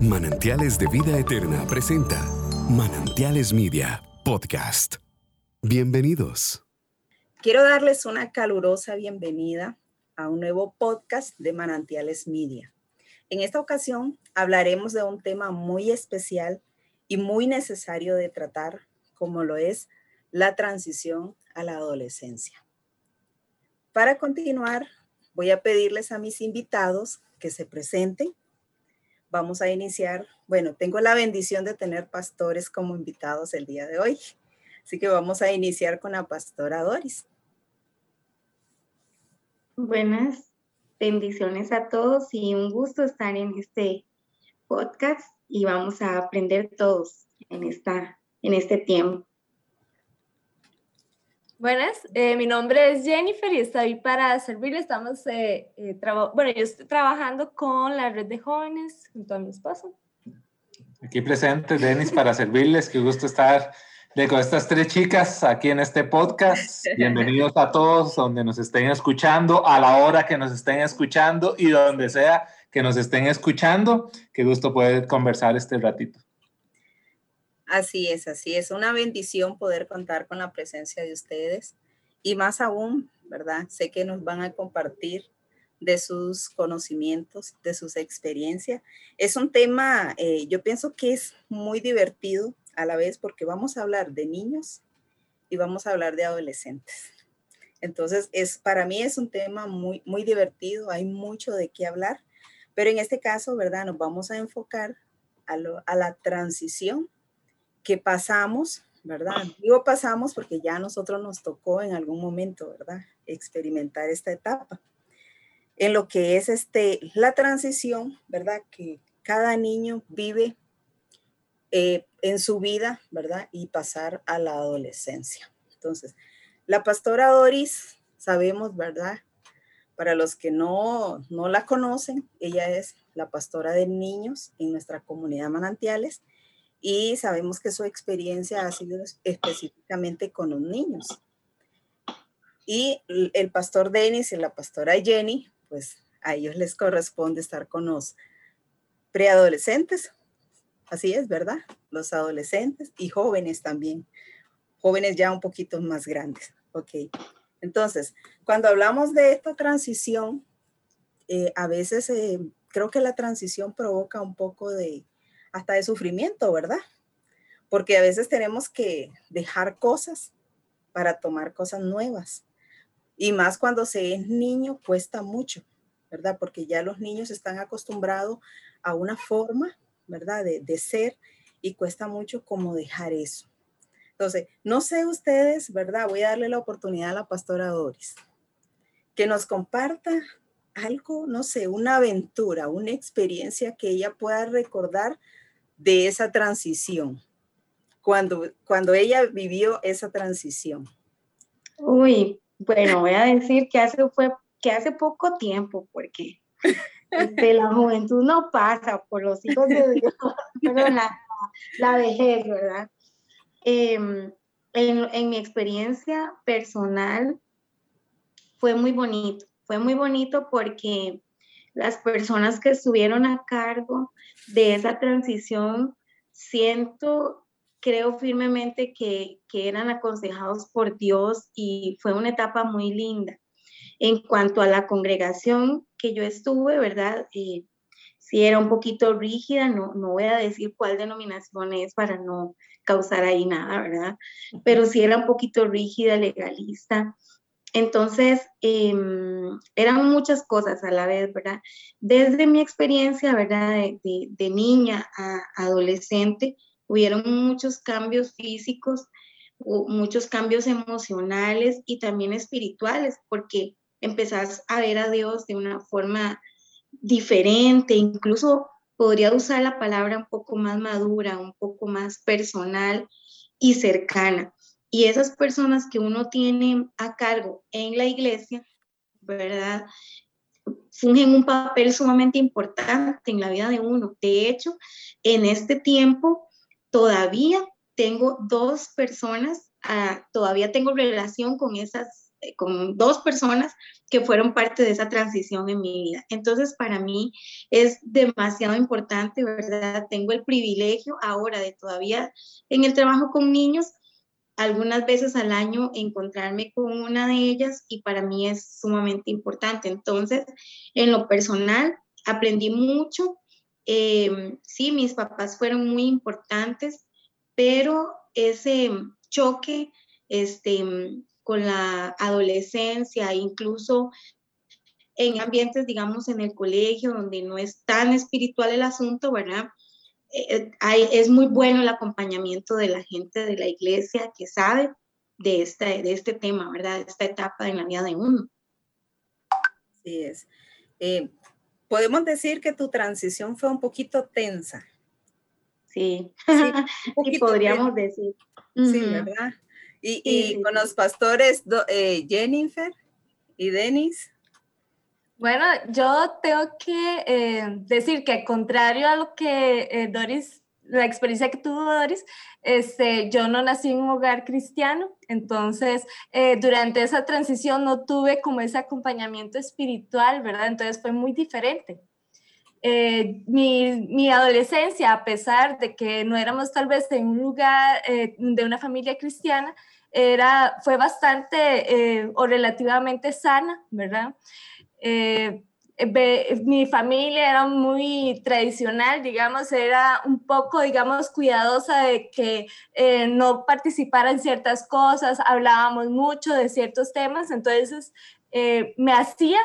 Manantiales de Vida Eterna presenta Manantiales Media Podcast. Bienvenidos. Quiero darles una calurosa bienvenida a un nuevo podcast de Manantiales Media. En esta ocasión hablaremos de un tema muy especial y muy necesario de tratar, como lo es la transición a la adolescencia. Para continuar, voy a pedirles a mis invitados que se presenten vamos a iniciar. Bueno, tengo la bendición de tener pastores como invitados el día de hoy. Así que vamos a iniciar con la pastora Doris. Buenas bendiciones a todos y un gusto estar en este podcast y vamos a aprender todos en, esta, en este tiempo. Buenas, eh, mi nombre es Jennifer y estoy para servirle. Estamos, eh, eh bueno, yo estoy trabajando con la red de jóvenes junto a mi esposo. Aquí presente, Denis, para servirles. Qué gusto estar con estas tres chicas aquí en este podcast. Bienvenidos a todos donde nos estén escuchando, a la hora que nos estén escuchando y donde sea que nos estén escuchando. Qué gusto poder conversar este ratito. Así es, así es. Una bendición poder contar con la presencia de ustedes y más aún, ¿verdad? Sé que nos van a compartir de sus conocimientos, de sus experiencias. Es un tema, eh, yo pienso que es muy divertido a la vez porque vamos a hablar de niños y vamos a hablar de adolescentes. Entonces, es, para mí es un tema muy, muy divertido, hay mucho de qué hablar, pero en este caso, ¿verdad? Nos vamos a enfocar a, a la transición que pasamos, ¿verdad? Digo pasamos porque ya a nosotros nos tocó en algún momento, ¿verdad? Experimentar esta etapa. En lo que es este, la transición, ¿verdad? Que cada niño vive eh, en su vida, ¿verdad? Y pasar a la adolescencia. Entonces, la pastora Doris, sabemos, ¿verdad? Para los que no, no la conocen, ella es la pastora de niños en nuestra comunidad Manantiales y sabemos que su experiencia ha sido específicamente con los niños. Y el pastor Denis y la pastora Jenny, pues a ellos les corresponde estar con los preadolescentes. Así es, ¿verdad? Los adolescentes y jóvenes también. Jóvenes ya un poquito más grandes. Ok. Entonces, cuando hablamos de esta transición, eh, a veces eh, creo que la transición provoca un poco de, hasta de sufrimiento, ¿verdad? Porque a veces tenemos que dejar cosas para tomar cosas nuevas. Y más cuando se es niño cuesta mucho, ¿verdad? Porque ya los niños están acostumbrados a una forma, ¿verdad? De, de ser y cuesta mucho como dejar eso. Entonces, no sé ustedes, ¿verdad? Voy a darle la oportunidad a la pastora Doris que nos comparta algo, no sé, una aventura, una experiencia que ella pueda recordar de esa transición, cuando, cuando ella vivió esa transición? Uy, bueno, voy a decir que hace, fue, que hace poco tiempo, porque de la juventud no pasa por los hijos de Dios, pero la, la vejez, ¿verdad? Em, en, en mi experiencia personal fue muy bonito, fue muy bonito porque las personas que estuvieron a cargo de esa transición, siento, creo firmemente que, eran aconsejados por Dios y fue una etapa muy linda. En cuanto a la congregación que yo estuve, ¿verdad? Eh, si era un poquito rígida, no, no voy a decir cuál denominación es para no causar ahí nada, ¿verdad? Pero si era un poquito rígida, legalista. Entonces, em, eran muchas cosas a la vez, ¿verdad? Desde mi experiencia, ¿verdad? De, niña a adolescente, hubieron muchos cambios físicos, muchos cambios emocionales y también espirituales, porque empezás a ver a Dios de una forma diferente, incluso podría usar la palabra un poco más madura, un poco más personal y cercana. Y esas personas que uno tiene a cargo en la iglesia, ¿verdad? Fungen un papel sumamente importante en la vida de uno. De hecho, en este tiempo todavía tengo dos personas, ah, todavía tengo relación con esas eh, con dos personas que fueron parte de esa transición en mi vida. Entonces, para mí es demasiado importante, ¿verdad? Tengo el privilegio ahora de todavía en el trabajo con niños, algunas veces al año encontrarme con una de ellas y para mí es sumamente importante. Entonces, en lo personal, aprendí mucho. Em, sí, mis papás fueron muy importantes, pero ese choque este, con la adolescencia, incluso en ambientes, digamos, en el colegio, donde no es tan espiritual el asunto, ¿verdad? Eh, eh, es muy bueno el acompañamiento de la gente de la iglesia que sabe de, esta, de este tema, ¿verdad? De esta etapa en la vida de uno. Así es. Eh, podemos decir que tu transición fue un poquito tensa. Sí, sí podríamos decir. Sí, ¿verdad? Y, con los pastores Jennifer y Denis. Bueno, yo tengo que eh, decir que contrario a lo que eh, Doris, la experiencia que tuvo Doris, este, yo no nací en un hogar cristiano, entonces eh, durante esa transición no tuve como ese acompañamiento espiritual, ¿verdad? Entonces fue muy diferente. mi, mi, adolescencia, a pesar de que no éramos tal vez en un lugar de una familia cristiana, era, fue bastante o relativamente sana, ¿verdad? Eh, mi familia era muy tradicional, digamos, era un poco, digamos, cuidadosa de que eh, no participara en ciertas cosas, hablábamos mucho de ciertos temas, entonces eh, me hacía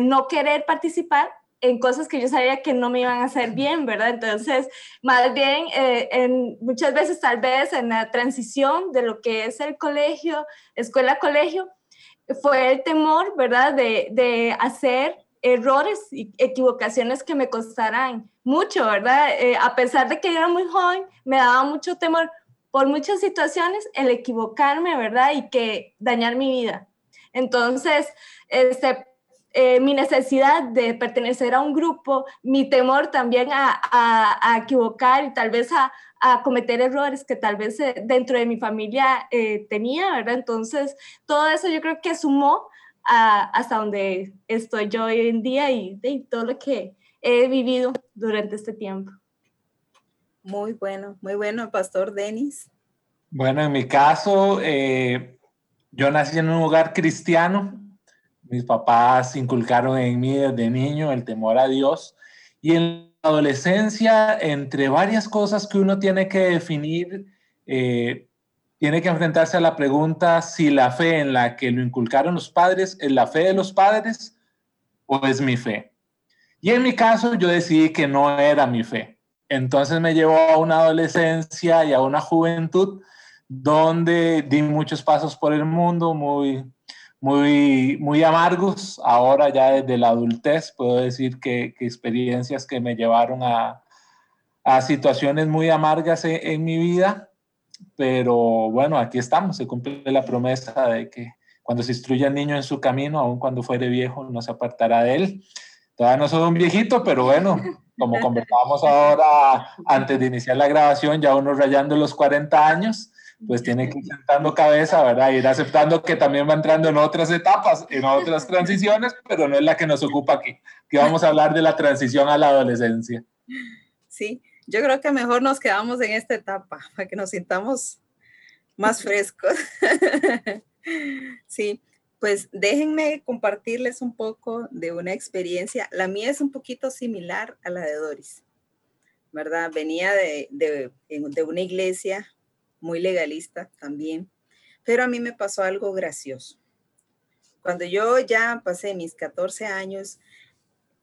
no querer participar en cosas que yo sabía que no me iban a hacer bien, ¿verdad? Entonces, más bien, en, muchas veces tal vez en la transición de lo que es el colegio, escuela-colegio, fue el temor, ¿verdad?, de, de hacer errores y equivocaciones que me costaran mucho, ¿verdad? Eh, a pesar de que yo era muy joven, me daba mucho temor por muchas situaciones el equivocarme, ¿verdad? Y que dañar mi vida. Entonces, este, eh, mi necesidad de pertenecer a un grupo, mi temor también a, a, a equivocar y tal vez a, a cometer errores que tal vez eh, dentro de mi familia eh, tenía, ¿verdad? Entonces, todo eso yo creo que sumó a, hasta donde estoy yo hoy en día y de todo lo que he vivido durante este tiempo. Muy bueno, muy bueno, Pastor Denis. Bueno, en mi caso, eh, yo nací en un hogar cristiano. Mis papás inculcaron en mí desde niño el temor a Dios. Y en adolescencia, entre varias cosas que uno tiene que definir, eh, tiene que enfrentarse a la pregunta si la fe en la que lo inculcaron los padres es la fe de los padres o es mi fe. Y en mi caso yo decidí que no era mi fe. Entonces me llevó a una adolescencia y a una juventud donde di muchos pasos por el mundo, muy muy, muy amargos. Ahora ya desde la adultez puedo decir que, experiencias que me llevaron a, a situaciones muy amargas en, mi vida. Pero bueno, aquí estamos. Se cumple la promesa de que cuando se instruye al niño en su camino, aun cuando fuere viejo, no se apartará de él. Todavía no soy un viejito, pero bueno, como conversábamos ahora antes de iniciar la grabación, ya uno rayando los 40 años, pues tiene que ir sentando cabeza, ¿verdad? Ir aceptando que también va entrando en otras etapas, en otras transiciones, pero no es la que nos ocupa aquí, que vamos a hablar de la transición a la adolescencia. Sí, yo creo que mejor nos quedamos en esta etapa, para que nos sintamos más frescos. sí, pues déjenme compartirles un poco de una experiencia. La mía es un poquito similar a la de Doris, ¿verdad? Venía de, de, de una iglesia muy legalista también, pero a mí me pasó algo gracioso. Cuando yo ya pasé mis 14 años,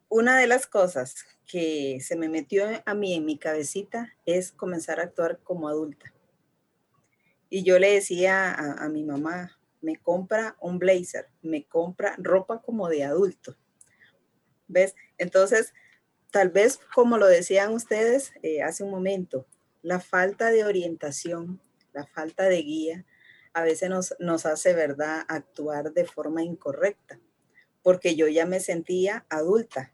una de las cosas que se me metió a mí en mi cabecita es comenzar a actuar como adulta. Y yo le decía a, mi mamá, me compra un blazer, me compra ropa como de adulto. ¿Ves? Entonces, tal vez como lo decían ustedes eh, hace un momento, la falta de orientación, la falta de guía, a veces nos, nos hace, ¿verdad?, actuar de forma incorrecta, porque yo ya me sentía adulta.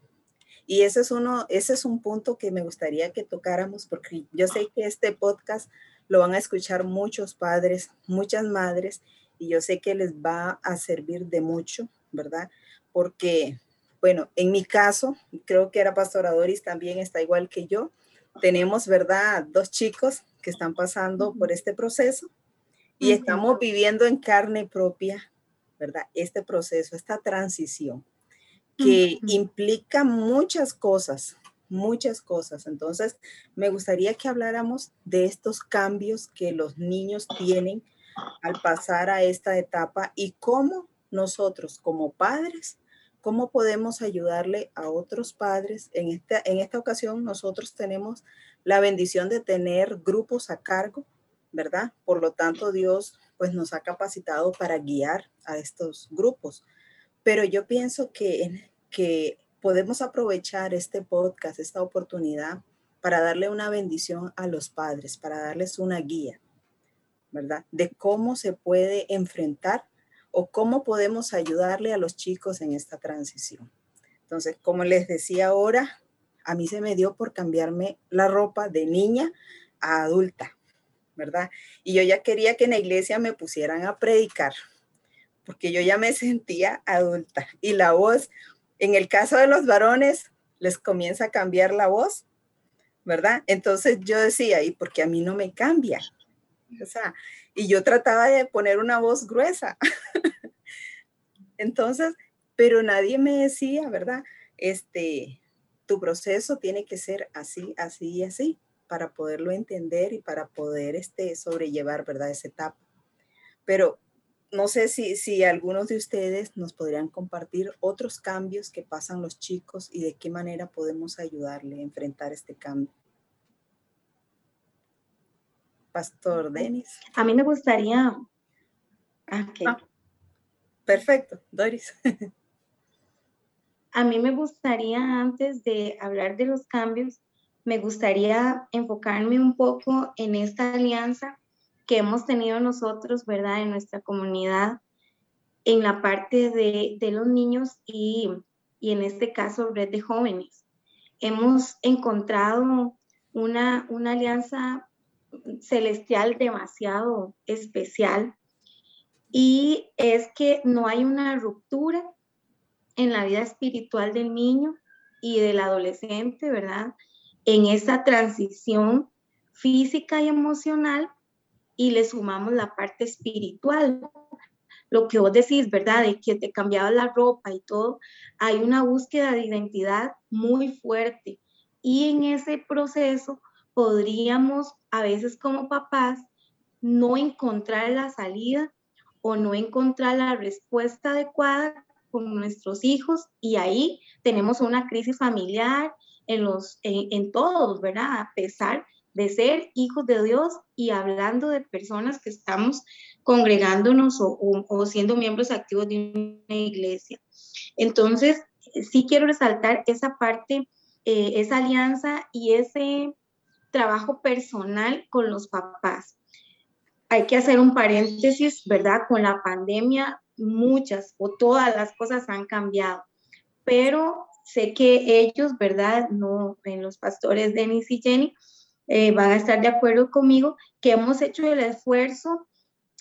Y ese es, uno, ese es un punto que me gustaría que tocáramos, porque yo sé que este podcast lo van a escuchar muchos padres, muchas madres, y yo sé que les va a servir de mucho, ¿verdad? Porque, bueno, en mi caso, creo que era Pastora Doris también está igual que yo. Tenemos, ¿verdad? Dos chicos que están pasando por este proceso y estamos viviendo en carne propia, ¿verdad? Este proceso, esta transición que implica muchas cosas, muchas cosas. Entonces, me gustaría que habláramos de estos cambios que los niños tienen al pasar a esta etapa y cómo nosotros como padres, cómo podemos ayudarle a otros padres. En esta, en esta ocasión nosotros tenemos la bendición de tener grupos a cargo, ¿verdad? Por lo tanto, Dios pues nos ha capacitado para guiar a estos grupos. Pero yo pienso que, que podemos aprovechar este podcast, esta oportunidad, para darle una bendición a los padres, para darles una guía ¿verdad? De cómo se puede enfrentar o cómo podemos ayudarle a los chicos en esta transición. Entonces, como les decía ahora, a mí se me dio por cambiarme la ropa de niña a adulta, ¿verdad? Y yo ya quería que en la iglesia me pusieran a predicar, porque yo ya me sentía adulta. Y la voz, en el caso de los varones, les comienza a cambiar la voz, ¿verdad? Entonces yo decía, ¿y por qué a mí no me cambia? O sea, y yo trataba de poner una voz gruesa. Entonces, pero nadie me decía, ¿verdad? Este, tu proceso tiene que ser así, así y así para poderlo entender y para poder este, sobrellevar, ¿verdad? Esa etapa. Pero no sé si, si algunos de ustedes nos podrían compartir otros cambios que pasan los chicos y de qué manera podemos ayudarle a enfrentar este cambio. Pastor Denis. A mí me gustaría... Ah, ah, perfecto, Doris. A mí me gustaría, antes de hablar de los cambios, me gustaría enfocarme un poco en esta alianza que hemos tenido nosotros, ¿verdad?, en nuestra comunidad, en la parte de, los niños y, y, en este caso, red de jóvenes. Hemos encontrado una, una alianza celestial demasiado especial y es que no hay una ruptura en la vida espiritual del niño y del adolescente, ¿verdad? En esa transición física y emocional y le sumamos la parte espiritual. Lo que vos decís, ¿verdad? De que te cambiaba la ropa y todo, hay una búsqueda de identidad muy fuerte y en ese proceso podríamos a veces como papás no encontrar la salida o no encontrar la respuesta adecuada con nuestros hijos y ahí tenemos una crisis familiar en, los, en, todos, ¿verdad? A pesar de ser hijos de Dios y hablando de personas que estamos congregándonos o, siendo miembros activos de una iglesia. Entonces, sí quiero resaltar esa parte, eh, esa alianza y ese trabajo personal con los papás. Hay que hacer un paréntesis, ¿verdad? Con la pandemia, muchas o todas las cosas han cambiado, pero sé que ellos, ¿verdad? No, en los pastores Denis y Jenny, eh, van a estar de acuerdo conmigo que hemos hecho el esfuerzo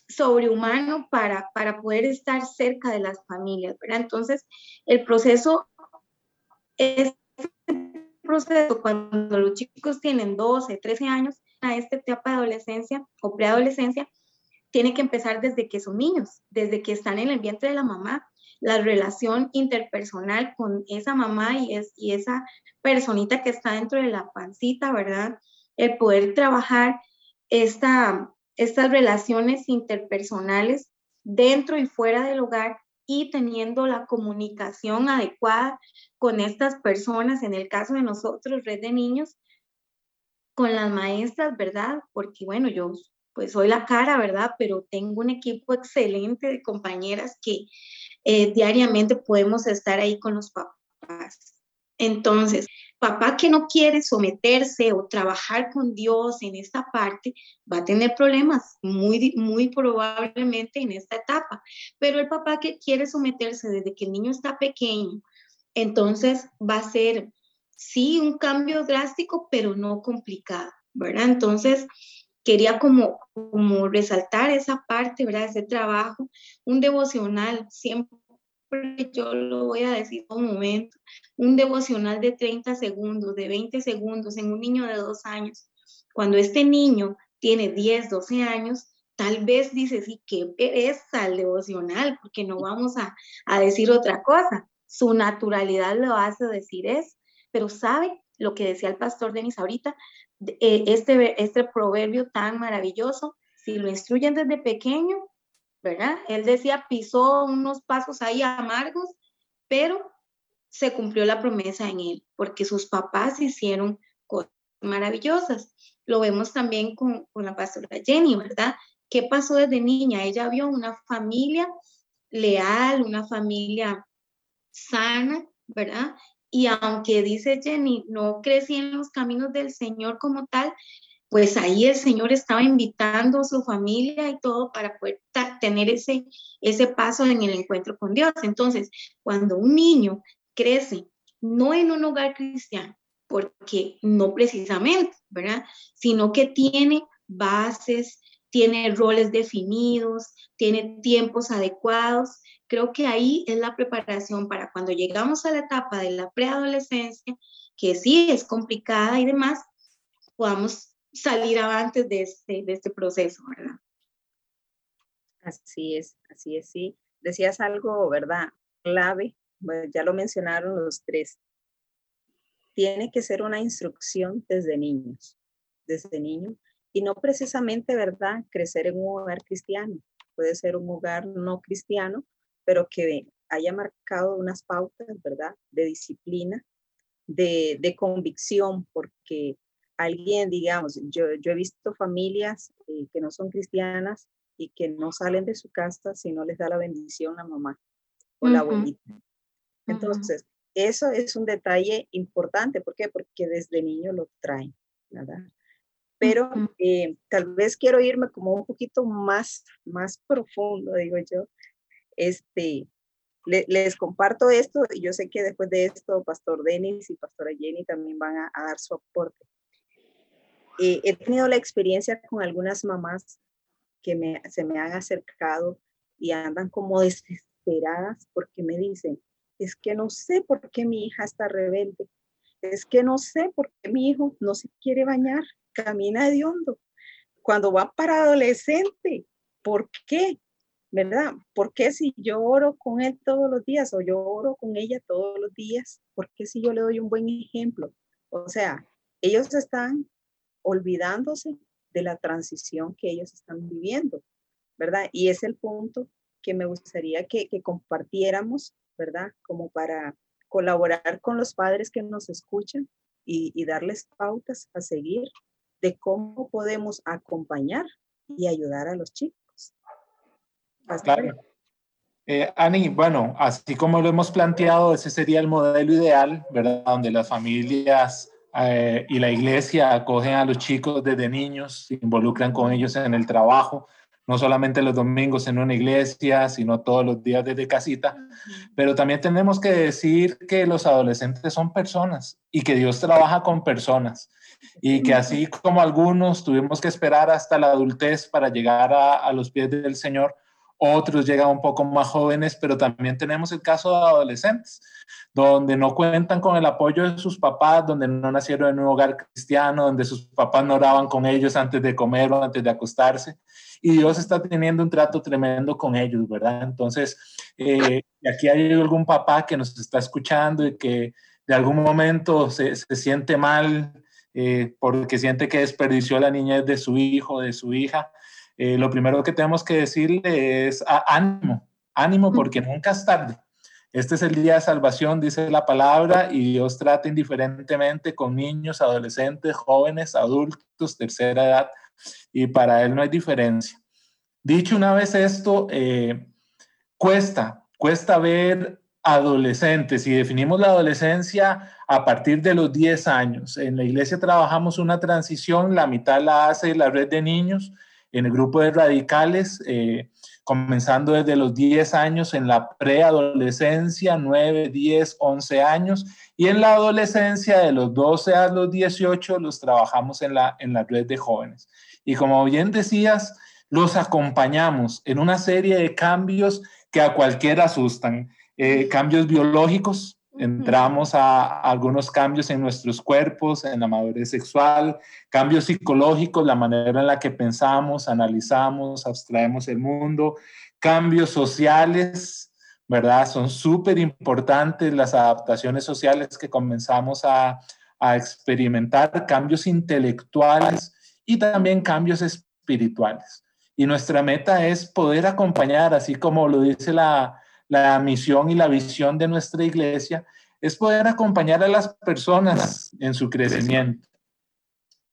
sobrehumano para, para poder estar cerca de las familias, ¿verdad? Entonces, el proceso es proceso cuando los chicos tienen 12, 13 años a esta etapa de adolescencia o preadolescencia, tiene que empezar desde que son niños, desde que están en el vientre de la mamá, la relación interpersonal con esa mamá y, es, y esa personita que está dentro de la pancita, ¿verdad? El poder trabajar esta, estas relaciones interpersonales dentro y fuera del hogar y teniendo la comunicación adecuada con estas personas, en el caso de nosotros, Red de Niños, con las maestras, ¿verdad? Porque bueno, yo pues soy la cara, ¿verdad? Pero tengo un equipo excelente de compañeras que eh, diariamente podemos estar ahí con los papás. Entonces, papá que no quiere someterse o trabajar con Dios en esta parte, va a tener problemas muy, muy probablemente en esta etapa. Pero el papá que quiere someterse desde que el niño está pequeño, entonces va a ser, sí, un cambio drástico, pero no complicado, ¿verdad? Entonces, quería como, como resaltar esa parte, ¿verdad? Ese trabajo, un devocional, siempre yo lo voy a decir un momento, un devocional de 30 segundos, de 20 segundos en un niño de dos años. Cuando este niño tiene 10, 12 años, tal vez dice, sí, qué pereza el devocional, porque no vamos a, a decir otra cosa. Su naturalidad lo hace decir eso, pero sabe lo que decía el pastor Denis ahorita, eh, este, este proverbio tan maravilloso, si lo instruyen desde pequeño, ¿verdad? Él decía, pisó unos pasos ahí amargos, pero se cumplió la promesa en él, porque sus papás hicieron cosas maravillosas. Lo vemos también con, con la pastora Jenny, ¿verdad? ¿Qué pasó desde niña? Ella vio una familia leal, una familia sana, ¿verdad? Y aunque dice Jenny, no crecí en los caminos del Señor como tal, pues ahí el Señor estaba invitando a su familia y todo para poder tener ese, ese paso en el encuentro con Dios. Entonces, cuando un niño crece no en un hogar cristiano, porque no precisamente, ¿verdad? Sino que tiene bases, tiene roles definidos, tiene tiempos adecuados, creo que ahí es la preparación para cuando llegamos a la etapa de la preadolescencia, que sí es complicada y demás, podamos salir avantes de este, de este proceso, ¿verdad? Así es, así es, sí. Decías algo, ¿verdad? Clave, ya lo mencionaron los tres. Tiene que ser una instrucción desde niños, desde niños, y no precisamente, ¿verdad? Crecer en un hogar cristiano. Puede ser un hogar no cristiano, pero que haya marcado unas pautas, ¿verdad? De disciplina, de, de convicción, porque alguien, digamos, yo, yo he visto familias eh, que no son cristianas y que no salen de su casa si no les da la bendición a mamá o la abuelita. Entonces, eso es un detalle importante. ¿Por qué? Porque desde niño lo traen, ¿verdad? Pero eh, tal vez quiero irme como un poquito más, más profundo, digo yo, este, les comparto esto y yo sé que después de esto, Pastor Denis y Pastora Jenny también van a, dar su aporte. Eh, he tenido la experiencia con algunas mamás que me, se me han acercado y andan como desesperadas porque me dicen, es que no sé por qué mi hija está rebelde, es que no sé por qué mi hijo no se quiere bañar, camina de hondo. Cuando va para adolescente, ¿por qué? ¿verdad? ¿Por qué si yo oro con él todos los días o yo oro con ella todos los días? ¿Por qué si yo le doy un buen ejemplo? O sea, ellos están olvidándose de la transición que ellos están viviendo, ¿verdad? Y es el punto que me gustaría que, compartiéramos, ¿verdad? Como para colaborar con los padres que nos escuchan y, y darles pautas a seguir de cómo podemos acompañar y ayudar a los chicos. Claro. Eh, Ani, bueno, así como lo hemos planteado, ese sería el modelo ideal, ¿verdad? Donde las familias eh, y la iglesia acogen a los chicos desde niños, se involucran con ellos en el trabajo, no solamente los domingos en una iglesia, sino todos los días desde casita. Pero también tenemos que decir que los adolescentes son personas y que Dios trabaja con personas y que así como algunos tuvimos que esperar hasta la adultez para llegar a, a los pies del Señor, otros llegan un poco más jóvenes, pero también tenemos el caso de adolescentes, donde no cuentan con el apoyo de sus papás, donde no nacieron en un hogar cristiano, donde sus papás no oraban con ellos antes de comer o antes de acostarse. Y Dios está teniendo un trato tremendo con ellos, ¿verdad? Entonces, eh, aquí hay algún papá que nos está escuchando y que de algún momento se, siente mal eh, porque siente que desperdició la niñez de su hijo, de su hija eh, lo primero que tenemos que decirle es ánimo, ánimo porque nunca es tarde. Este es el día de salvación, dice la palabra, y Dios trata indiferentemente con niños, adolescentes, jóvenes, adultos, tercera edad, y para Él no hay diferencia. Dicho una vez esto, eh, cuesta, cuesta ver adolescentes y definimos la adolescencia a partir de los 10 años. En la iglesia trabajamos una transición, la mitad la hace la red de niños en el grupo de radicales, eh, comenzando desde los 10 años en la preadolescencia, 9, 10, 11 años, y en la adolescencia de los 12 a los 18 los trabajamos en la, en la red de jóvenes. Y como bien decías, los acompañamos en una serie de cambios que a cualquiera asustan, eh, cambios biológicos, entramos a, algunos cambios en nuestros cuerpos, en la madurez sexual, cambios psicológicos, la manera en la que pensamos, analizamos, abstraemos el mundo, cambios sociales, ¿verdad? Son súper importantes las adaptaciones sociales que comenzamos a, a experimentar, cambios intelectuales y también cambios espirituales. Y nuestra meta es poder acompañar, así como lo dice la, la misión y la visión de nuestra iglesia es poder acompañar a las personas en su crecimiento.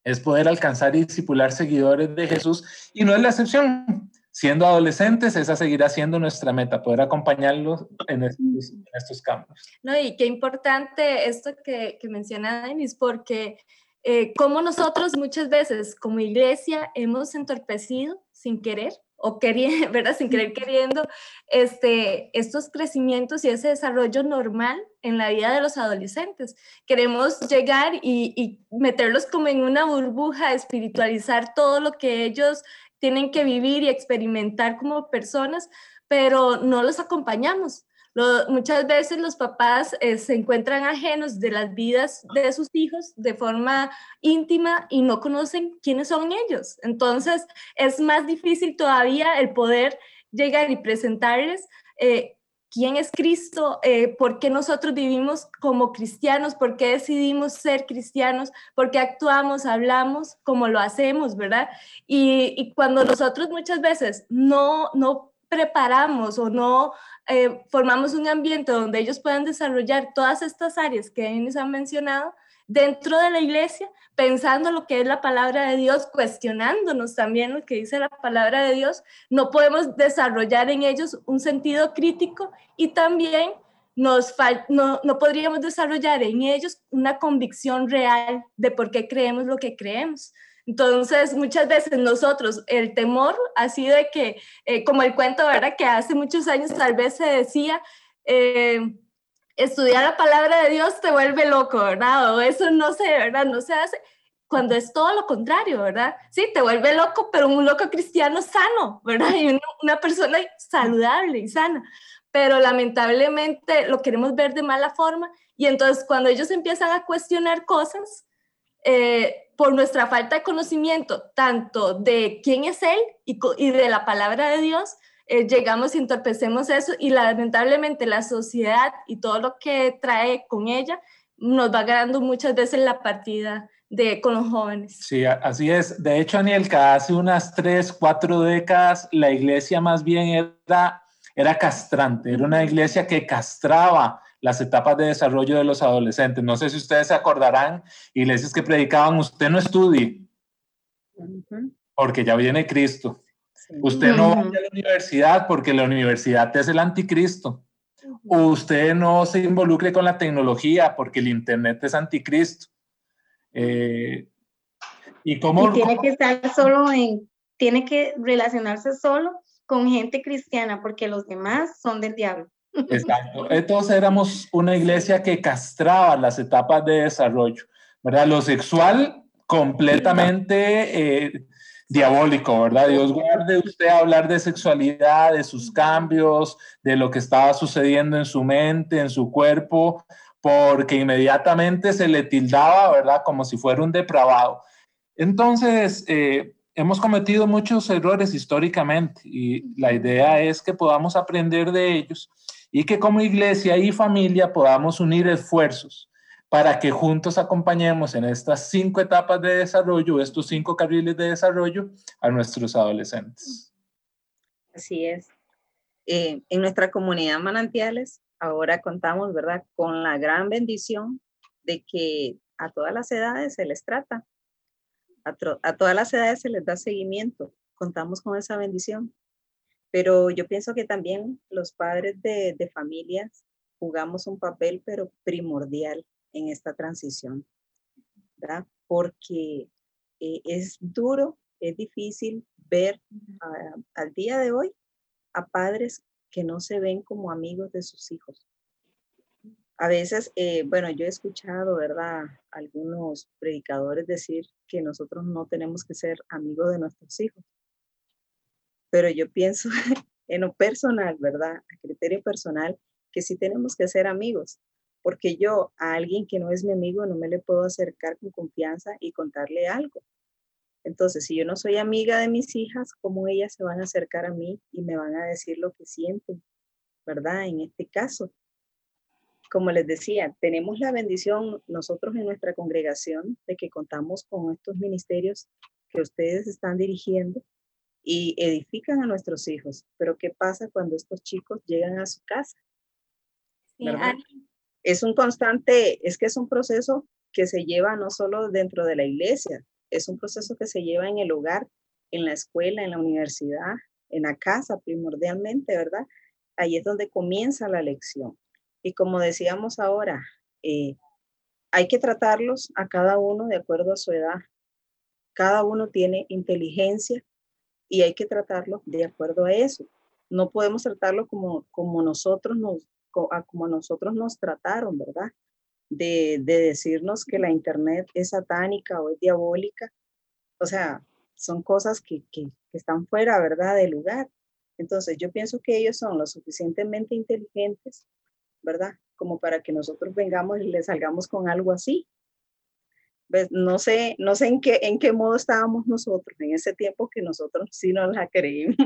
Es poder alcanzar y discipular seguidores de Jesús y no es la excepción. Siendo adolescentes, esa seguirá siendo nuestra meta, poder acompañarlos en estos, cambios. No, y qué importante esto que, que menciona Denis, porque eh, como nosotros muchas veces como iglesia hemos entorpecido sin querer o queriendo, ¿verdad? Sin querer queriendo, este, estos crecimientos y ese desarrollo normal en la vida de los adolescentes. Queremos llegar y, y meterlos como en una burbuja, espiritualizar todo lo que ellos tienen que vivir y experimentar como personas, pero no los acompañamos muchas veces los papás eh, se encuentran ajenos de las vidas de sus hijos de forma íntima y no conocen quiénes son ellos. Entonces es más difícil todavía el poder llegar y presentarles eh, quién es Cristo, eh, por qué nosotros vivimos como cristianos, por qué decidimos ser cristianos, por qué actuamos, hablamos como lo hacemos, ¿verdad? Y, y cuando nosotros muchas veces no, no preparamos o no eh, formamos un ambiente donde ellos puedan desarrollar todas estas áreas que ellos han mencionado dentro de la iglesia, pensando lo que es la palabra de Dios, cuestionándonos también lo que dice la palabra de Dios, no podemos desarrollar en ellos un sentido crítico y también nos no, no podríamos desarrollar en ellos una convicción real de por qué creemos lo que creemos. Entonces, muchas veces nosotros, el temor así de que, eh, como el cuento, ¿verdad? Que hace muchos años tal vez se decía, eh, estudiar la palabra de Dios te vuelve loco, ¿verdad? O eso no sé, ¿verdad? No se hace cuando es todo lo contrario, ¿verdad? Sí, te vuelve loco, pero un loco cristiano sano, ¿verdad? Y una persona saludable y sana. Pero lamentablemente lo queremos ver de mala forma y entonces cuando ellos empiezan a cuestionar cosas, eh, por nuestra falta de conocimiento, tanto de quién es Él y, de la palabra de Dios, eh, llegamos y entorpecemos eso y lamentablemente la sociedad y todo lo que trae con ella nos va ganando muchas veces la partida de, con los jóvenes. Sí, así es. De hecho, Anielka, hace unas tres, cuatro décadas la iglesia más bien era, era castrante, era una iglesia que castraba las etapas de desarrollo de los adolescentes. No sé si ustedes se acordarán, iglesias que predicaban, usted no estudie, porque ya viene Cristo. Usted no vaya a la universidad porque la universidad es el anticristo. Usted no se involucre con la tecnología porque el Internet es anticristo. Eh, y cómo... tiene que estar solo en, tiene que relacionarse solo con gente cristiana porque los demás son del diablo. Exacto. Entonces éramos una iglesia que castraba las etapas de desarrollo, ¿verdad? Lo sexual completamente eh, diabólico, ¿verdad? Dios guarde usted a hablar de sexualidad, de sus cambios, de lo que estaba sucediendo en su mente, en su cuerpo, porque inmediatamente se le tildaba, ¿verdad? Como si fuera un depravado. Entonces, eh, hemos cometido muchos errores históricamente y la idea es que podamos aprender de ellos y que como iglesia y familia podamos unir esfuerzos para que juntos acompañemos en estas cinco etapas de desarrollo, estos cinco carriles de desarrollo a nuestros adolescentes. Así es. Eh, en nuestra comunidad manantiales ahora contamos, ¿verdad?, con la gran bendición de que a todas las edades se les trata, a, a todas las edades se les da seguimiento. Contamos con esa bendición. Pero yo pienso que también los padres de, de familias jugamos un papel, pero primordial en esta transición, ¿verdad? Porque eh, es duro, es difícil ver al día de hoy a padres que no se ven como amigos de sus hijos. A veces, eh, bueno, yo he escuchado, ¿verdad? Algunos predicadores decir que nosotros no tenemos que ser amigos de nuestros hijos. Pero yo pienso en lo personal, ¿verdad? A criterio personal, que sí tenemos que ser amigos, porque yo a alguien que no es mi amigo no me le puedo acercar con confianza y contarle algo. Entonces, si yo no soy amiga de mis hijas, ¿cómo ellas se van a acercar a mí y me van a decir lo que sienten? ¿Verdad? En este caso, como les decía, tenemos la bendición nosotros en nuestra congregación de que contamos con estos ministerios que ustedes están dirigiendo y edifican a nuestros hijos. Pero ¿qué pasa cuando estos chicos llegan a su casa? es un constante, es que es un proceso que se lleva no solo dentro de la iglesia, es un proceso que se lleva en el hogar, en la escuela, en la universidad, en la casa primordialmente, ¿verdad? Ahí es donde comienza la lección. Y como decíamos ahora, eh, hay que tratarlos a cada uno de acuerdo a su edad. Cada uno tiene inteligencia y hay que tratarlos de acuerdo a eso. No podemos tratarlo como, como, nosotros, nos, como nosotros nos trataron, ¿verdad? de, decirnos que la Internet es satánica o es diabólica. O sea, son cosas que, que, están fuera, ¿verdad?, del lugar. Entonces, yo pienso que ellos son lo suficientemente inteligentes, ¿verdad? Como para que nosotros vengamos y les salgamos con algo así. No sé, no sé en qué, en qué modo estábamos nosotros en ese tiempo que nosotros sí nos la creímos.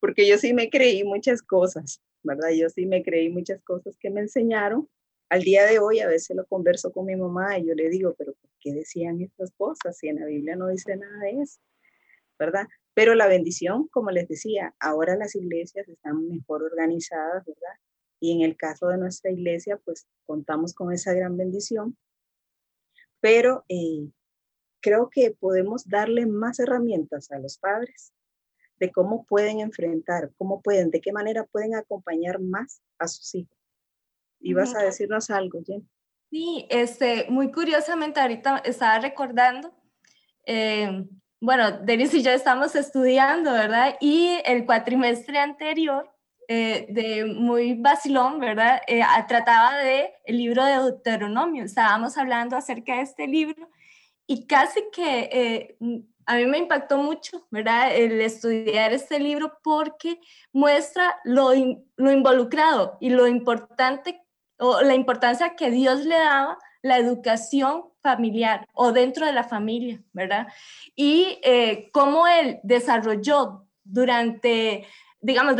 Porque yo sí me creí muchas cosas, ¿verdad? Yo sí me creí muchas cosas que me enseñaron al día de hoy a veces lo converso con mi mamá y yo le digo, pero ¿por qué decían estas cosas si en la Biblia no dice nada de eso? ¿Verdad? Pero la bendición, como les decía, ahora las iglesias están mejor organizadas, ¿verdad? Y en el caso de nuestra iglesia, pues contamos con esa gran bendición. Pero eh, creo que podemos darle más herramientas a los padres de cómo pueden enfrentar, cómo pueden, de qué manera pueden acompañar más a sus hijos Ibas a decirnos algo, Jen. Sí, este, muy curiosamente ahorita estaba recordando, eh, bueno, Denis y yo estamos estudiando, ¿verdad? Y el cuatrimestre anterior, eh, de muy vacilón, ¿verdad? Eh, trataba de el libro de Deuteronomio. Estábamos hablando acerca de este libro y casi que a mí me impactó mucho, ¿verdad? El estudiar este libro porque muestra lo, lo involucrado y lo importante o la importancia que Dios le daba la educación familiar o dentro de la familia, ¿verdad? Y eh, cómo él desarrolló durante, digamos,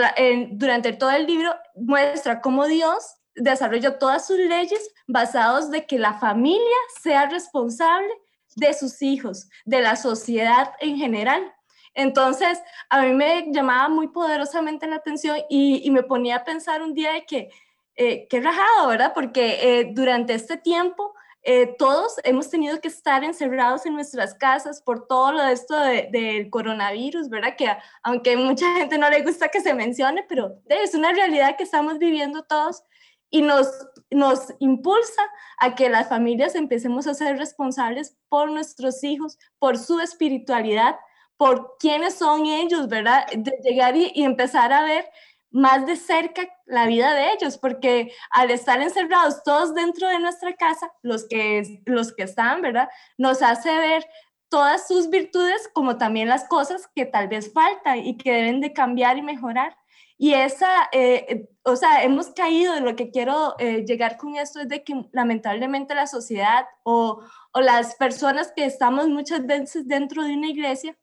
durante todo el libro, muestra cómo Dios desarrolló todas sus leyes basados de que la familia sea responsable de sus hijos, de la sociedad en general. Entonces, a mí me llamaba muy poderosamente la atención y, me ponía a pensar un día de que eh, qué rajado, ¿verdad? Porque eh, durante este tiempo eh, todos hemos tenido que estar encerrados en nuestras casas por todo lo de esto del coronavirus, ¿verdad? Que aunque mucha gente no le gusta que se mencione, pero es una realidad que estamos viviendo todos y nos, nos impulsa a que las familias empecemos a ser responsables por nuestros hijos, por su espiritualidad, por quiénes son ellos, ¿verdad? De llegar y empezar a ver más de cerca la vida de ellos, porque al estar encerrados todos dentro de nuestra casa, los que, los que están, ¿verdad? Nos hace ver todas sus virtudes como también las cosas que tal vez faltan y que deben de cambiar y mejorar. Y esa, eh, o sea, hemos caído, de lo que quiero eh, llegar con esto es de que lamentablemente la sociedad o, o las personas que estamos muchas veces dentro de una iglesia,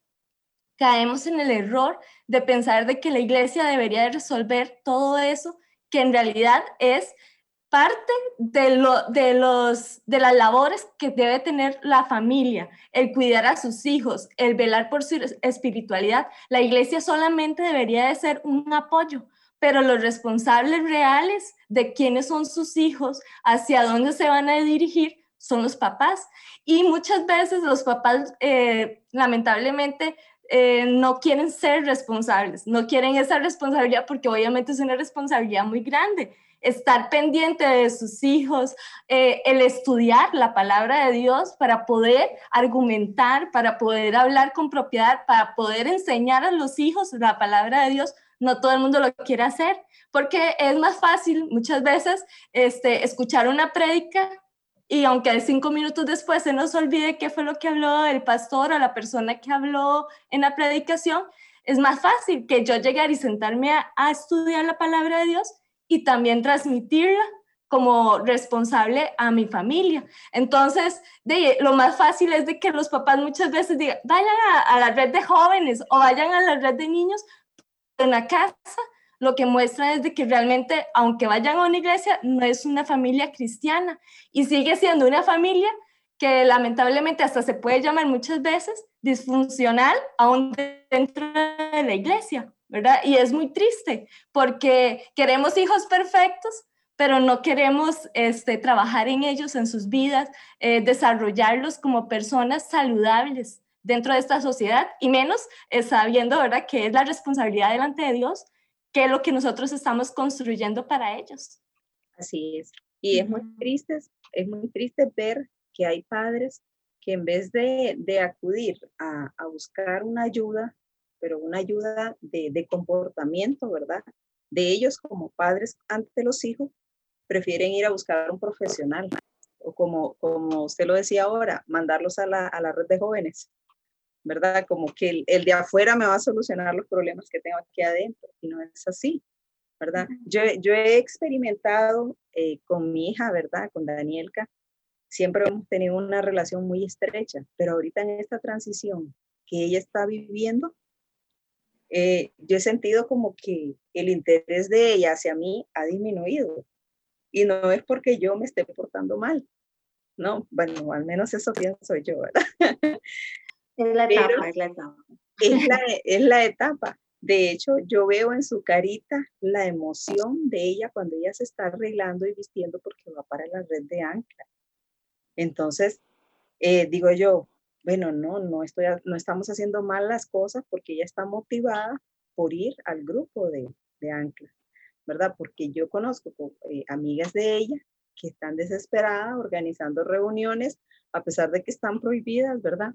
caemos en el error de pensar de que la iglesia debería resolver todo eso, que en realidad es parte de, lo, de, los, de las labores que debe tener la familia, el cuidar a sus hijos, el velar por su espiritualidad. La iglesia solamente debería de ser un apoyo, pero los responsables reales de quiénes son sus hijos, hacia dónde se van a dirigir, son los papás. Y muchas veces los papás, eh, lamentablemente, eh, no quieren ser responsables, no quieren esa responsabilidad porque obviamente es una responsabilidad muy grande. Estar pendiente de sus hijos, eh, el estudiar la palabra de Dios para poder argumentar, para poder hablar con propiedad, para poder enseñar a los hijos la palabra de Dios, no todo el mundo lo quiere hacer, porque es más fácil muchas veces este, escuchar una prédica y aunque cinco minutos después se nos olvide qué fue lo que habló el pastor o la persona que habló en la predicación, es más fácil que yo llegar y sentarme a, estudiar la palabra de Dios y también transmitirla como responsable a mi familia. Entonces, de, lo más fácil es de que los papás muchas veces digan, vayan a, a, la red de jóvenes o vayan a la red de niños en la casa. Lo que muestra es de que realmente, aunque vayan a una iglesia, no es una familia cristiana y sigue siendo una familia que lamentablemente hasta se puede llamar muchas veces disfuncional aún dentro de la iglesia, ¿verdad? Y es muy triste porque queremos hijos perfectos, pero no queremos este, trabajar en ellos, en sus vidas, eh, desarrollarlos como personas saludables dentro de esta sociedad y menos eh, sabiendo, ¿verdad?, que es la responsabilidad delante de Dios, que es lo que nosotros estamos construyendo para ellos. Así es. Y es muy triste, es muy triste ver que hay padres que en vez de, de acudir a, a, buscar una ayuda, pero una ayuda de, de, comportamiento, ¿verdad? De ellos como padres ante los hijos, prefieren ir a buscar un profesional. O como, como usted lo decía ahora, mandarlos a la, a la red de jóvenes, ¿verdad? Como que el, el, de afuera me va a solucionar los problemas que tengo aquí adentro, y no es así, ¿verdad? Yo, yo he experimentado eh, con mi hija, ¿verdad? Con Danielka, siempre hemos tenido una relación muy estrecha, pero ahorita en esta transición que ella está viviendo, eh, yo he sentido como que el interés de ella hacia mí ha disminuido. Y no es porque yo me esté portando mal, no, bueno, al menos eso pienso yo, ¿verdad? Es la etapa, es la etapa. Es la, es la etapa. De hecho, yo veo en su carita la emoción de ella cuando ella se está arreglando y vistiendo porque va para la red de ancla. Entonces, eh, digo yo, bueno, no, no, estoy, no estamos haciendo mal las cosas porque ella está motivada por ir al grupo de, de Ancla, ¿verdad? Porque yo conozco eh, amigas de ella que están desesperadas organizando reuniones, a pesar de que están prohibidas, ¿verdad?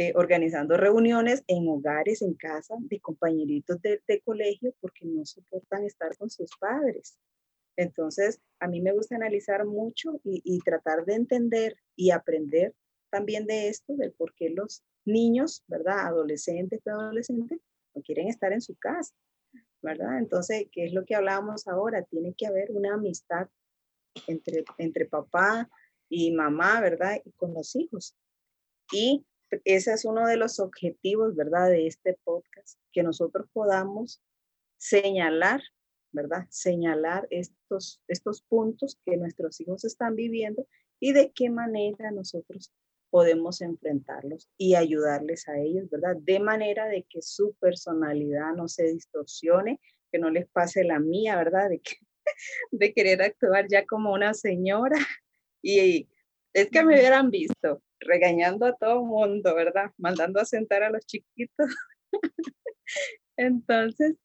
Eh, organizando reuniones en hogares, en casa, de compañeritos de, colegio, porque no soportan estar con sus padres. Entonces, a mí me gusta analizar mucho y, tratar de entender y aprender también de esto, del por qué los niños, ¿verdad? Adolescentes, preadolescentes, no quieren estar en su casa, ¿verdad? Entonces, ¿qué es lo que hablábamos ahora? Tiene que haber una amistad entre, entre papá y mamá, ¿verdad? Y con los hijos. Y ese es uno de los objetivos, ¿verdad? De este podcast, que nosotros podamos señalar ¿verdad? Señalar estos, estos puntos que nuestros hijos están viviendo y de qué manera nosotros podemos enfrentarlos y ayudarles a ellos, ¿verdad? De manera de que su personalidad no se distorsione, que no les pase la mía, ¿verdad? De, que, de querer actuar ya como una señora. Y es que me hubieran visto regañando a todo mundo, ¿verdad? Mandando a sentar a los chiquitos. Entonces,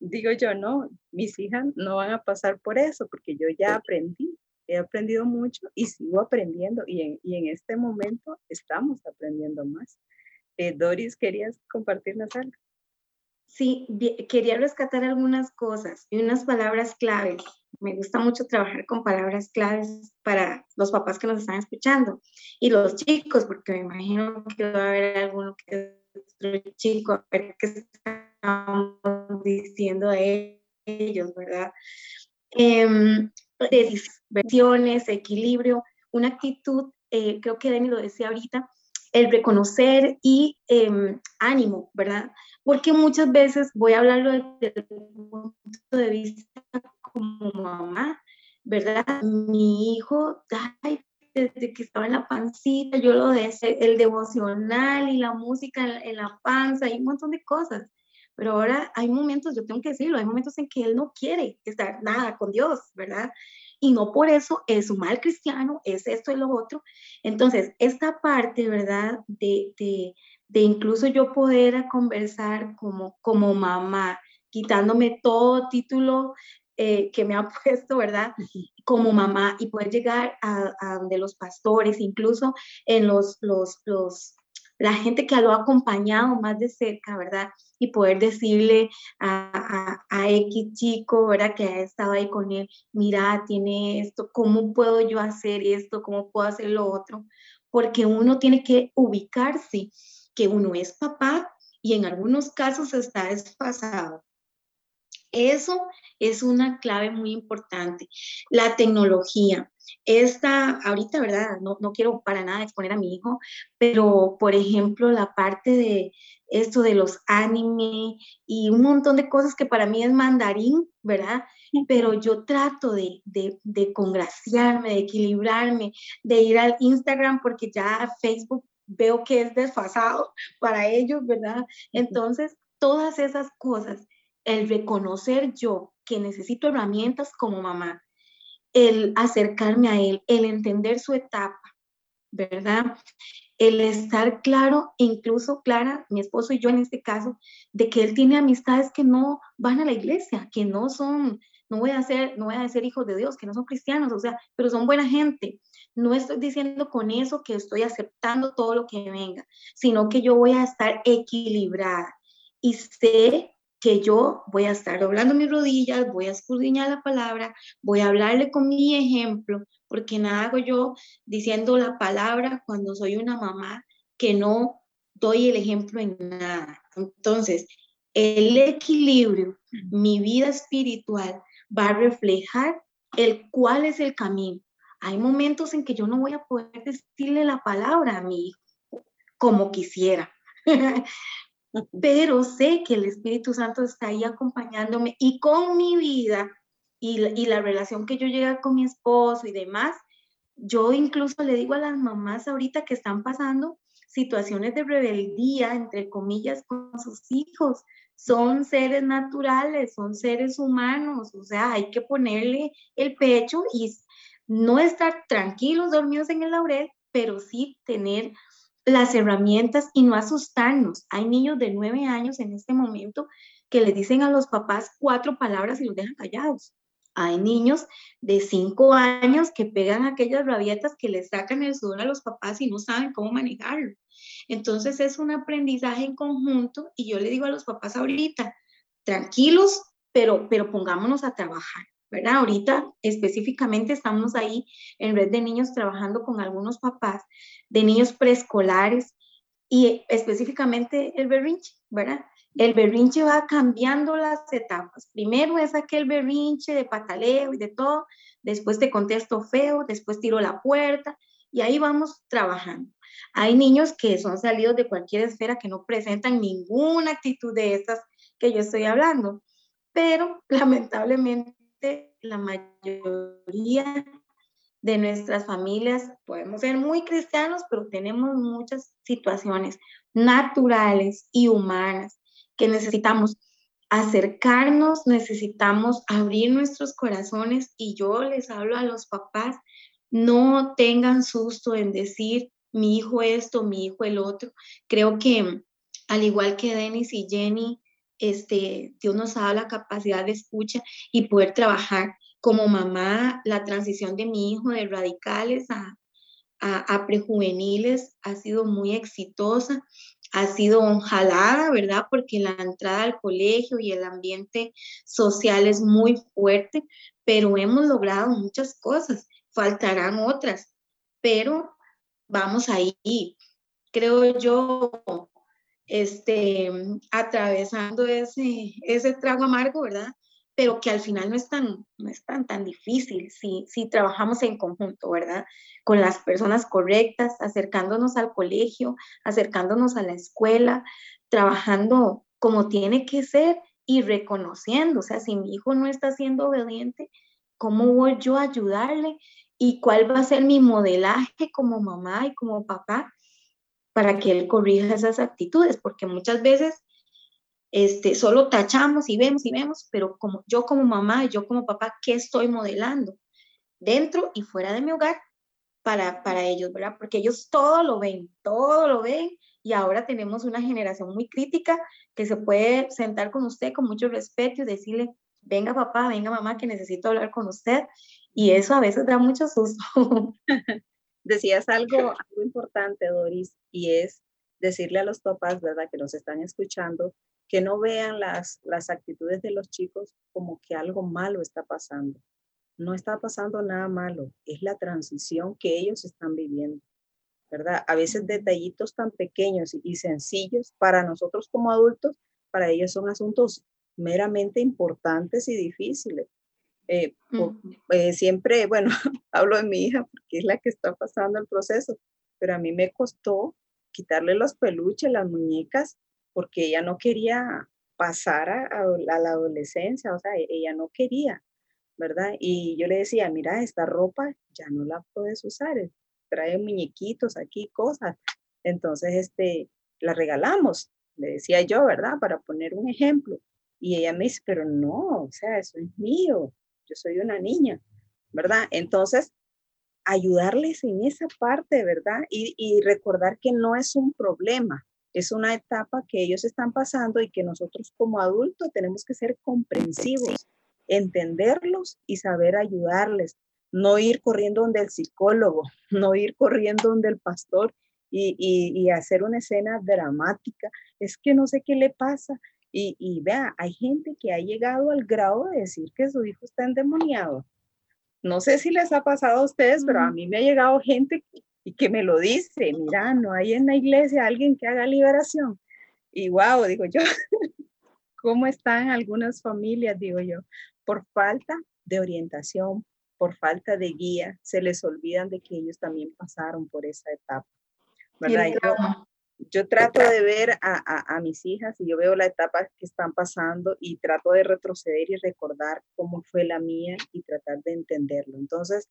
digo yo, no, mis hijas no van a pasar por eso porque yo ya aprendí, he aprendido mucho y sigo aprendiendo y en, y en este momento estamos aprendiendo más. Eh, Doris, ¿querías compartirnos algo? Sí, quería rescatar algunas cosas y unas palabras claves. Me gusta mucho trabajar con palabras claves para los papás que nos están escuchando y los chicos, porque me imagino que va a haber alguno que otro chico a ver qué estamos diciendo a ellos, ¿verdad? Eh, versiones, equilibrio, una actitud, eh, creo que Denny lo decía ahorita, el reconocer y eh, ánimo, ¿verdad? Porque muchas veces, voy a hablarlo desde el punto de vista como mamá, ¿verdad? Mi hijo, ay, desde que estaba en la pancita, yo lo de el devocional y la música en, la panza y un montón de cosas. Pero ahora hay momentos, yo tengo que decirlo, hay momentos en que él no quiere estar nada con Dios, ¿verdad? Y no por eso es un mal cristiano, es esto y lo otro. Entonces, esta parte, ¿verdad? De, de, de incluso yo poder conversar como, como mamá, quitándome todo título eh, que me ha puesto, ¿verdad? Como mamá y poder llegar a, a donde los pastores, incluso en los, los, los, la gente que lo ha acompañado más de cerca, ¿verdad? Y poder decirle a, a, X chico, ¿verdad? Que ha estado ahí con él, mira, tiene esto, ¿cómo puedo yo hacer esto? ¿Cómo puedo hacer lo otro? Porque uno tiene que ubicarse que uno es papá y en algunos casos está desfasado. Eso es una clave muy importante. La tecnología. Esta, ahorita, ¿verdad? No, no quiero para nada exponer a mi hijo, pero por ejemplo, la parte de esto de los anime y un montón de cosas que para mí es mandarín, ¿verdad? Pero yo trato de, de, de congraciarme, de equilibrarme, de ir al Instagram porque ya Facebook veo que es desfasado para ellos, ¿verdad? Entonces, todas esas cosas, el reconocer yo que necesito herramientas como mamá, el acercarme a él, el entender su etapa, ¿verdad? El estar claro, incluso clara, mi esposo y yo en este caso, de que él tiene amistades que no van a la iglesia, que no son, no voy a ser, no voy a ser hijos de Dios, que no son cristianos, o sea, pero son buena gente. No estoy diciendo con eso que estoy aceptando todo lo que venga, sino que yo voy a estar equilibrada y sé que yo voy a estar doblando mis rodillas, voy a escudriñar la palabra, voy a hablarle con mi ejemplo, porque nada hago yo diciendo la palabra cuando soy una mamá que no doy el ejemplo en nada. Entonces, el equilibrio, mi vida espiritual va a reflejar el cuál es el camino. Hay momentos en que yo no voy a poder decirle la palabra a mi hijo como quisiera, pero sé que el Espíritu Santo está ahí acompañándome y con mi vida y, y la relación que yo llega con mi esposo y demás, yo incluso le digo a las mamás ahorita que están pasando situaciones de rebeldía, entre comillas, con sus hijos. Son seres naturales, son seres humanos, o sea, hay que ponerle el pecho y no estar tranquilos, dormidos en el laurel, pero sí tener las herramientas y no asustarnos. Hay niños de nueve años en este momento que le dicen a los papás cuatro palabras y los dejan callados. Hay niños de cinco años que pegan aquellas rabietas que les sacan el sudor a los papás y no saben cómo manejarlo. Entonces es un aprendizaje en conjunto y yo le digo a los papás ahorita, tranquilos, pero, pero pongámonos a trabajar. ¿Verdad? Ahorita específicamente estamos ahí en red de niños trabajando con algunos papás de niños preescolares y específicamente el berrinche, ¿verdad? El berrinche va cambiando las etapas. Primero es aquel berrinche de pataleo y de todo, después te contesto feo, después tiro la puerta y ahí vamos trabajando. Hay niños que son salidos de cualquier esfera que no presentan ninguna actitud de estas que yo estoy hablando, pero lamentablemente la mayoría de nuestras familias podemos ser muy cristianos, pero tenemos muchas situaciones naturales y humanas que necesitamos acercarnos, necesitamos abrir nuestros corazones y yo les hablo a los papás, no tengan susto en decir mi hijo esto, mi hijo el otro. Creo que al igual que Denis y Jenny, este, Dios nos ha dado la capacidad de escucha y poder trabajar como mamá la transición de mi hijo de radicales a, a, prejuveniles ha sido muy exitosa, ha sido jalada, ¿verdad? Porque la entrada al colegio y el ambiente social es muy fuerte, pero hemos logrado muchas cosas, faltarán otras, pero vamos ahí. Creo yo, este, atravesando ese, ese trago amargo, ¿verdad? Pero que al final no es tan, no es tan, tan difícil si, si trabajamos en conjunto, ¿verdad? Con las personas correctas, acercándonos al colegio, acercándonos a la escuela, trabajando como tiene que ser y reconociendo, o sea, si mi hijo no está siendo obediente, ¿cómo voy yo a ayudarle? ¿Y cuál va a ser mi modelaje como mamá y como papá para que él corrija esas actitudes, porque muchas veces este, solo tachamos y vemos y vemos, pero como yo como mamá yo como papá, ¿qué estoy modelando? Dentro y fuera de mi hogar para, para ellos, ¿verdad? Porque ellos todo lo ven, todo lo ven y ahora tenemos una generación muy crítica que se puede sentar con usted con mucho respeto y decirle, venga papá, venga mamá, que necesito hablar con usted. Y eso a veces da mucho susto. Decías algo, algo importante, Doris, y es decirle a los papás, ¿verdad?, que nos están escuchando, que no vean las, las actitudes de los chicos como que algo malo está pasando. No está pasando nada malo, es la transición que ellos están viviendo, ¿verdad? A veces detallitos tan pequeños y sencillos para nosotros como adultos, para ellos son asuntos meramente importantes y difíciles. Eh, eh, siempre, bueno, hablo de mi hija porque es la que está pasando el proceso, pero a mí me costó quitarle los peluches, las muñecas, porque ella no quería pasar a, la adolescencia, o sea, e, ella no quería, ¿verdad? Y yo le decía, mira, esta ropa ya no la puedes usar, eh, trae muñequitos aquí, cosas. Entonces, este, la regalamos, le decía yo, ¿verdad? Para poner un ejemplo. Y ella me dice, pero no, o sea, eso es mío, yo soy una niña, ¿verdad? Entonces, ayudarles en esa parte, ¿verdad? Y, recordar que no es un problema, es una etapa que ellos están pasando y que nosotros como adultos tenemos que ser comprensivos, entenderlos y saber ayudarles, no ir corriendo donde el psicólogo, no ir corriendo donde el pastor y, hacer una escena dramática. Es que no sé qué le pasa, y, vea, hay gente que ha llegado al grado de decir que su hijo está endemoniado. No sé si les ha pasado a ustedes, pero a mí me ha llegado gente y que me lo dice, mira, no hay en la iglesia alguien que haga liberación. Y wow, digo yo, ¿cómo están algunas familias? Digo yo, por falta de orientación, por falta de guía, se les olvidan de que ellos también pasaron por esa etapa. ¿verdad? yo trato de ver a, a, mis hijas y yo veo la etapa que están pasando y trato de retroceder y recordar cómo fue la mía y tratar de entenderlo. Entonces,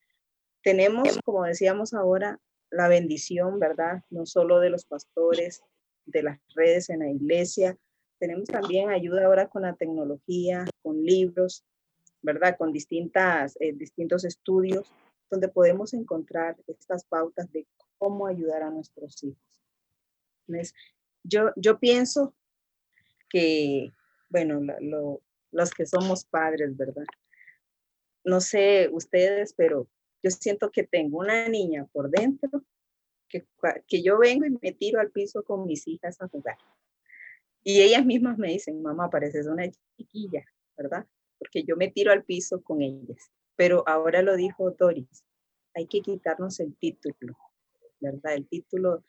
tenemos, como decíamos ahora, la bendición, ¿verdad? No solo de los pastores, de las redes en la iglesia, tenemos también ayuda ahora con la tecnología, con libros, ¿verdad? Con distintas, eh, distintos estudios donde podemos encontrar estas pautas de cómo ayudar a nuestros hijos. Yo, yo pienso que, bueno, los que somos padres, ¿verdad? No sé ustedes, pero yo siento que tengo una niña por dentro, que, que yo vengo y me tiro al piso con mis hijas a jugar. Y ellas mismas me dicen, mamá, pareces una chiquilla, ¿verdad? Porque yo me tiro al piso con ellas. Pero ahora lo dijo Doris, hay que quitarnos el título, ¿verdad? El título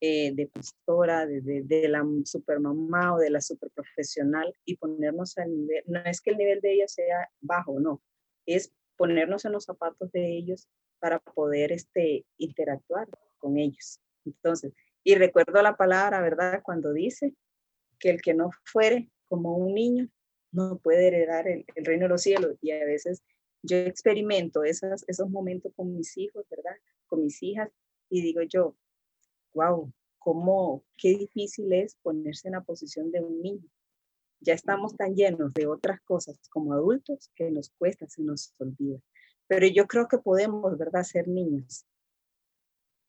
eh, de pastora, de, de, la supermamá o de la superprofesional y ponernos al nivel, no es que el nivel de ella sea bajo, no, es ponernos en los zapatos de ellos para poder este, interactuar con ellos. Entonces, y recuerdo la palabra, ¿verdad? Cuando dice que el que no fuere como un niño no puede heredar el, el reino de los cielos. Y a veces yo experimento esas, esos momentos con mis hijos, ¿verdad? Con mis hijas y digo yo, wow, cómo, qué difícil es ponerse en la posición de un niño. Ya estamos tan llenos de otras cosas como adultos que nos cuesta, se nos olvida. Pero yo creo que podemos, ¿verdad?, ser niños.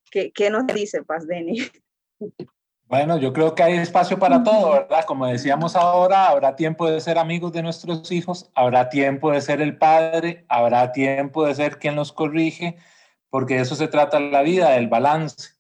¿Qué, qué nos dice Paz Deni? Bueno, yo creo que hay espacio para todo, ¿verdad? Como decíamos ahora, habrá tiempo de ser amigos de nuestros hijos, habrá tiempo de ser el padre, habrá tiempo de ser quien los corrige, porque de eso se trata la vida, del balance.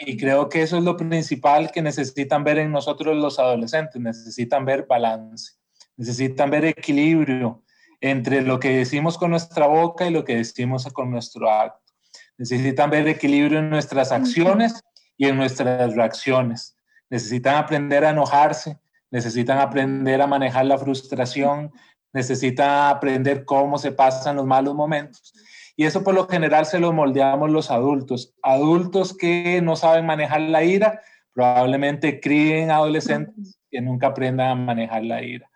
Y creo que eso es lo principal que necesitan ver en nosotros los adolescentes, necesitan ver balance, necesitan ver equilibrio entre lo que decimos con nuestra boca y lo que decimos con nuestro acto. Necesitan ver equilibrio en nuestras acciones y en nuestras reacciones. Necesitan aprender a enojarse, necesitan aprender a manejar la frustración, necesitan aprender cómo se pasan los malos momentos y eso por lo general se lo moldeamos los adultos. Adultos que no saben manejar la ira, probablemente críen adolescentes que nunca aprendan a manejar la ira.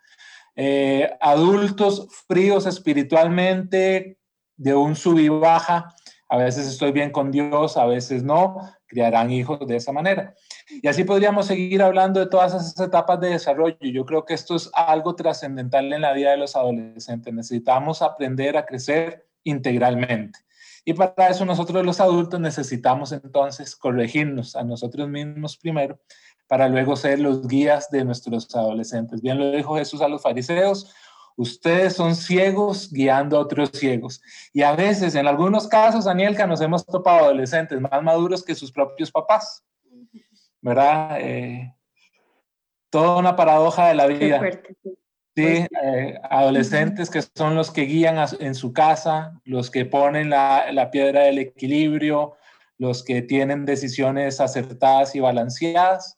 Eh, adultos fríos espiritualmente, de un sub y baja, a veces estoy bien con Dios, a veces no, criarán hijos de esa manera. Y así podríamos seguir hablando de todas esas etapas de desarrollo. Yo creo que esto es algo trascendental en la vida de los adolescentes. Necesitamos aprender a crecer integralmente. Y para eso nosotros los adultos necesitamos entonces corregirnos a nosotros mismos primero para luego ser los guías de nuestros adolescentes. Bien lo dijo Jesús a los fariseos, ustedes son ciegos guiando a otros ciegos. Y a veces, en algunos casos, Anielka, nos hemos topado adolescentes más maduros que sus propios papás. ¿verdad? Eh, toda una paradoja de la vida. Sí, eh, adolescentes que son los que guían en su casa, los que ponen la, la, piedra del equilibrio, los que tienen decisiones acertadas y balanceadas.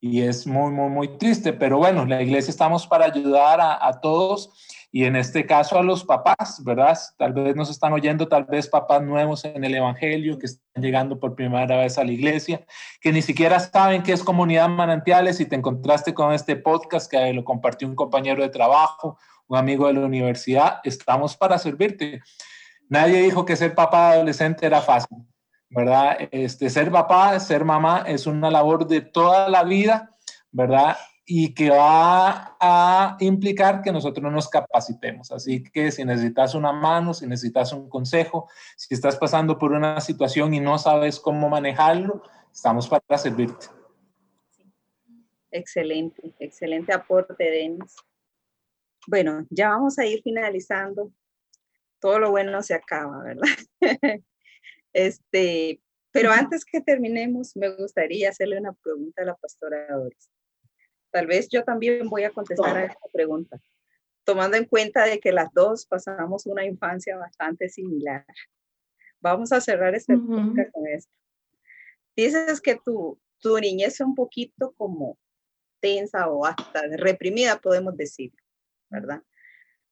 Y es muy, muy, muy triste. Pero bueno, la iglesia estamos para ayudar a, a todos y en este caso a los papás, ¿verdad? Tal vez nos están oyendo, tal vez papás nuevos en el Evangelio que están llegando por primera vez a la iglesia, que ni siquiera saben qué es comunidad manantiales y te encontraste con este podcast que lo compartió un compañero de trabajo, un amigo de la universidad, estamos para servirte. Nadie dijo que ser papá adolescente era fácil, ¿verdad? Este, ser papá, ser mamá es una labor de toda la vida, ¿verdad? Y que va a implicar que nosotros nos capacitemos. Así que si necesitas una mano, si necesitas un consejo, si estás pasando por una situación y no sabes cómo manejarlo, estamos para servirte. Excelente, excelente aporte, Denis. Bueno, ya vamos a ir finalizando. Todo lo bueno se acaba, ¿verdad? este, pero antes que terminemos, me gustaría hacerle una pregunta a la pastora Doris. Tal vez yo también voy a contestar a esta pregunta, tomando en cuenta de que las dos pasamos una infancia bastante similar. Vamos a cerrar este podcast con esto. Dices que tu, tu niñez es un poquito como tensa o hasta reprimida, podemos decir, ¿verdad?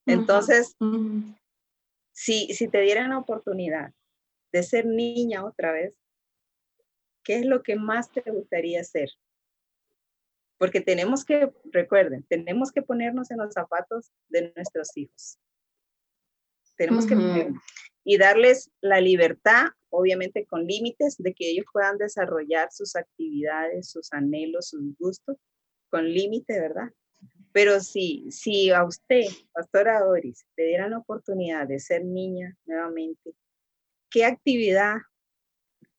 Entonces, si, si te dieran la oportunidad de ser niña otra vez, ¿qué es lo que más te gustaría ser? Porque tenemos que, recuerden, tenemos que ponernos en los zapatos de nuestros hijos. Tenemos que y darles la libertad, obviamente con límites, de que ellos puedan desarrollar sus actividades, sus anhelos, sus gustos, con límite, ¿verdad? Pero si, si a usted, Pastora Doris, le dieran la oportunidad de ser niña nuevamente, ¿qué actividad?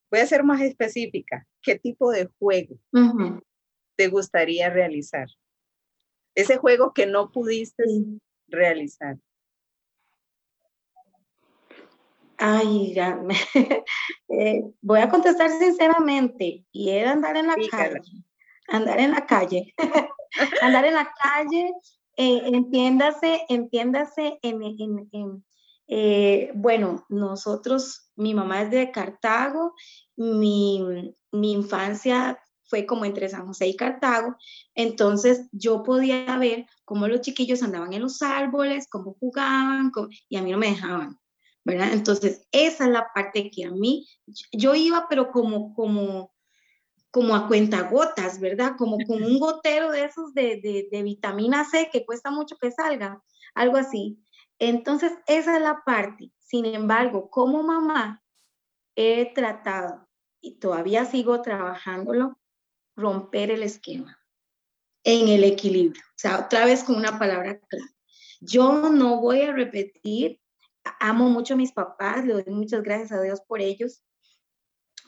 Voy a ser más específica. ¿Qué tipo de juego? Te gustaría realizar? Ese juego que no pudiste realizar. Ay, ya, eh, voy a contestar sinceramente, y era andar en la calle, andar en la calle, andar en la calle, eh, entiéndase, entiéndase en, en, eh, bueno, nosotros, mi mamá es de Cartago, mi, mi infancia fue como entre San José y Cartago, entonces yo podía ver cómo los chiquillos andaban en los árboles, cómo jugaban, y a mí no me dejaban, ¿verdad? Entonces esa es la parte que a mí, yo iba pero como, como, como a cuentagotas, ¿verdad? Como con un gotero de esos de, de, de vitamina C que cuesta mucho que salga, algo así. Entonces esa es la parte. Sin embargo, como mamá, he tratado y todavía sigo trabajándolo romper el esquema en el equilibrio. O sea, otra vez con una palabra clave. Yo no voy a repetir, amo mucho a mis papás, le doy muchas gracias a Dios por ellos,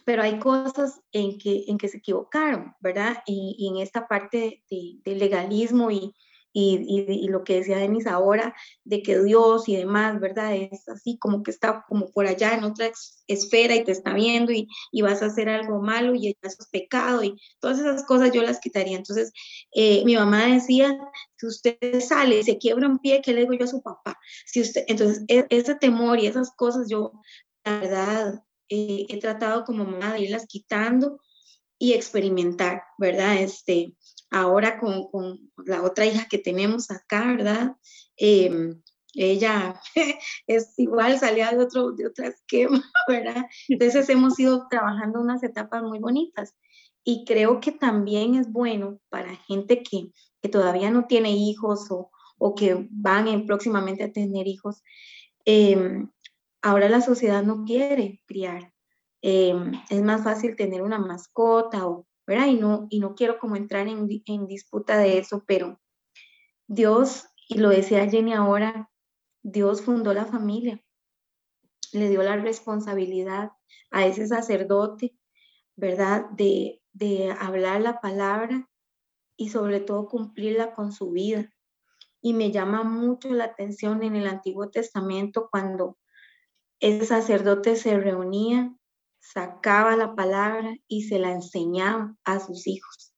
pero hay cosas en que, en que se equivocaron, ¿verdad? Y, en esta parte de, de legalismo y, y, lo que decía Denis ahora, de que Dios y demás, ¿verdad? Es así como que está como por allá en otra esfera y te está viendo y, vas a hacer algo malo y eso es pecado y todas esas cosas yo las quitaría. Entonces, eh, mi mamá decía, si usted sale y se quiebra un pie, ¿qué le digo yo a su papá? Si usted, entonces, e, ese temor y esas cosas yo, la verdad, eh, he tratado como mamá de irlas quitando y experimentar, ¿verdad? Este, ahora con, con, la otra hija que tenemos acá, ¿verdad? Em, ella es igual, salía de otro, de otro esquema, ¿verdad? Entonces hemos ido trabajando unas etapas muy bonitas y creo que también es bueno para gente que, que todavía no tiene hijos o, o que van en, próximamente a tener hijos. Em, ahora la sociedad no quiere criar. Em, es más fácil tener una mascota o y no, y no quiero como entrar en, en disputa de eso, pero Dios, y lo decía Jenny ahora, Dios fundó la familia, le dio la responsabilidad a ese sacerdote, ¿verdad? De, de hablar la palabra y sobre todo cumplirla con su vida. Y me llama mucho la atención en el Antiguo Testamento cuando ese sacerdote se reunía sacaba la palabra y se la enseñaba a sus hijos.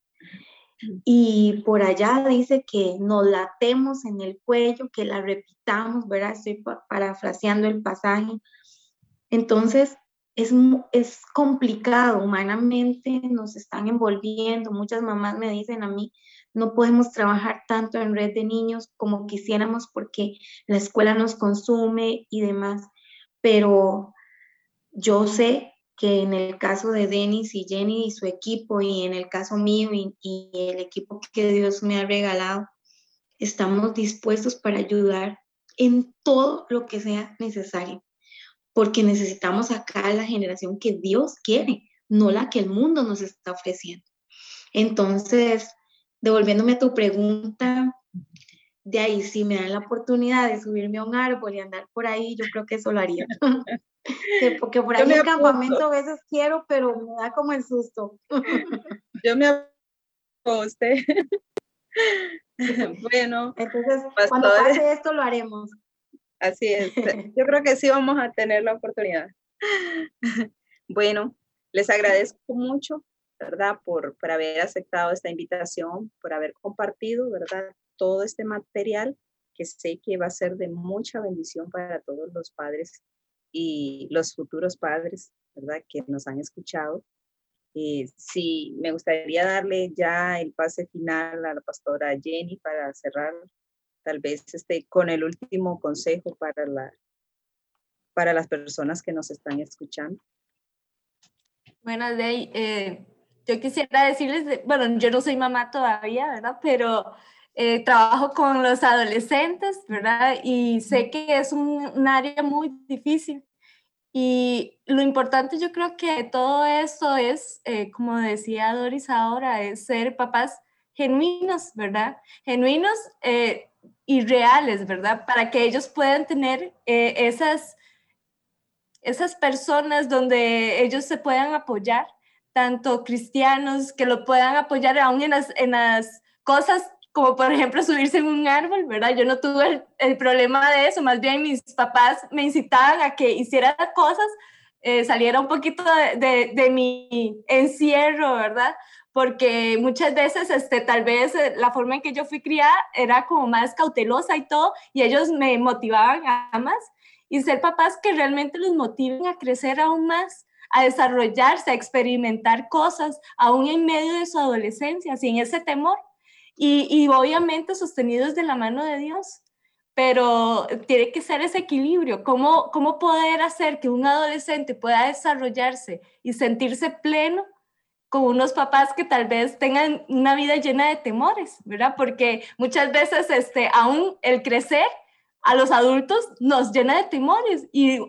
Y por allá dice que nos latemos en el cuello, que la repitamos, ¿verdad? Estoy parafraseando el pasaje. Entonces, es, es complicado, humanamente nos están envolviendo. Muchas mamás me dicen a mí, no podemos trabajar tanto en red de niños como quisiéramos porque la escuela nos consume y demás. Pero yo sé que en el caso de Denis y Jenny y su equipo y en el caso mío y, y el equipo que Dios me ha regalado, estamos dispuestos para ayudar en todo lo que sea necesario porque necesitamos sacar la generación que Dios quiere, no la que el mundo nos está ofreciendo. Entonces, devolviéndome a tu pregunta, de ahí, si me dan la oportunidad de subirme a un árbol y andar por ahí, yo creo que eso lo haría. porque por ahí el campamento a veces quiero, pero me da como el susto. yo me usted. bueno. Entonces, cuando pase esto lo haremos. Así es. Yo creo que sí vamos a tener la oportunidad. Bueno, les agradezco mucho, ¿verdad? Por, por haber aceptado esta invitación, por haber compartido, ¿verdad? Todo este material que sé que va a ser de mucha bendición para todos los padres y los futuros padres, ¿verdad? Que nos han escuchado. Eh, sí, me gustaría darle ya el pase final a la pastora Jenny para cerrar tal vez este, con el último consejo para, la, para las personas que nos están escuchando. Bueno, Day, eh, yo quisiera decirles, bueno, yo no soy mamá todavía, ¿verdad? Pero eh, trabajo con los adolescentes, ¿verdad? Y sé que es un, área muy difícil. Y lo importante yo creo que todo eso es, eh, como decía Doris ahora, es ser papás genuinos, ¿verdad? Genuinos y reales, ¿verdad? Para que ellos puedan tener eh, esas, esas personas donde ellos se puedan apoyar, tanto cristianos que lo puedan apoyar aún en las, en las cosas como por ejemplo subirse en un árbol, ¿verdad? Yo no tuve el, problema de eso, más bien mis papás me incitaban a que hiciera cosas, eh, saliera un poquito de, de, de mi encierro, ¿verdad? porque muchas veces, este, tal vez eh, la forma en que yo fui criada era como más cautelosa y todo, y ellos me motivaban a más, y ser papás que realmente los motiven a crecer aún más, a desarrollarse, a experimentar cosas, aún en medio de su adolescencia, sin ese temor, y, y obviamente sostenidos de la mano de Dios. Pero tiene que ser ese equilibrio, ¿Cómo, cómo poder hacer que un adolescente pueda desarrollarse y sentirse pleno con unos papás que tal vez tengan una vida llena de temores, ¿verdad? Porque muchas veces, este, aún el crecer a los adultos nos llena de temores y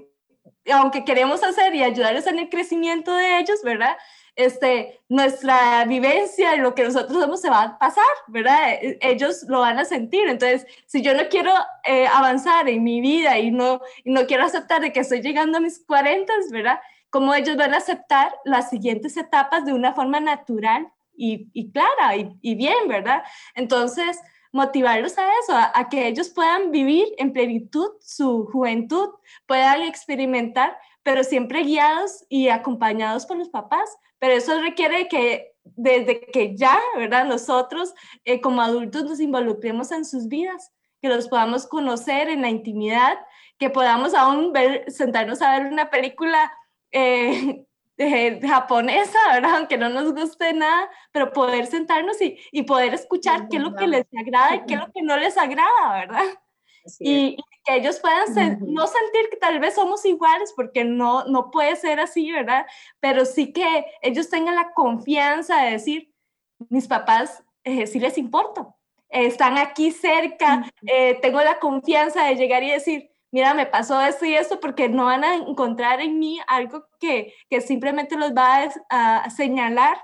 aunque queremos hacer y ayudarles en el crecimiento de ellos, ¿verdad? Este, nuestra vivencia y lo que nosotros somos se va a pasar, ¿verdad? E, ellos lo van a sentir. Entonces, si yo no quiero eh, avanzar en mi vida y no, no quiero aceptar de que estoy llegando a mis 40, ¿verdad? cómo ellos van a aceptar las siguientes etapas de una forma natural y, clara y, bien, ¿verdad? Entonces, motivarlos a eso, a, que ellos puedan vivir en plenitud su juventud, puedan experimentar, pero siempre guiados y acompañados por los papás. Pero eso requiere que desde que ya, ¿verdad? Nosotros eh, como adultos nos involucremos en sus vidas, que los podamos conocer en la intimidad, que podamos aún ver, sentarnos a ver una película eh, japonesa, ¿verdad? Aunque no nos guste nada, pero poder sentarnos y, y poder escuchar qué es lo que les agrada y qué es lo que no les agrada, ¿verdad? Y, que ellos puedan no sentir que tal vez somos iguales, porque no, no puede ser así, ¿verdad? Pero sí que ellos tengan la confianza de decir, mis papás eh, sí les importo, están aquí cerca, eh, tengo la confianza de llegar y decir, mira, me pasó esto y esto, porque no van a encontrar en mí algo que, que simplemente los va a, señalar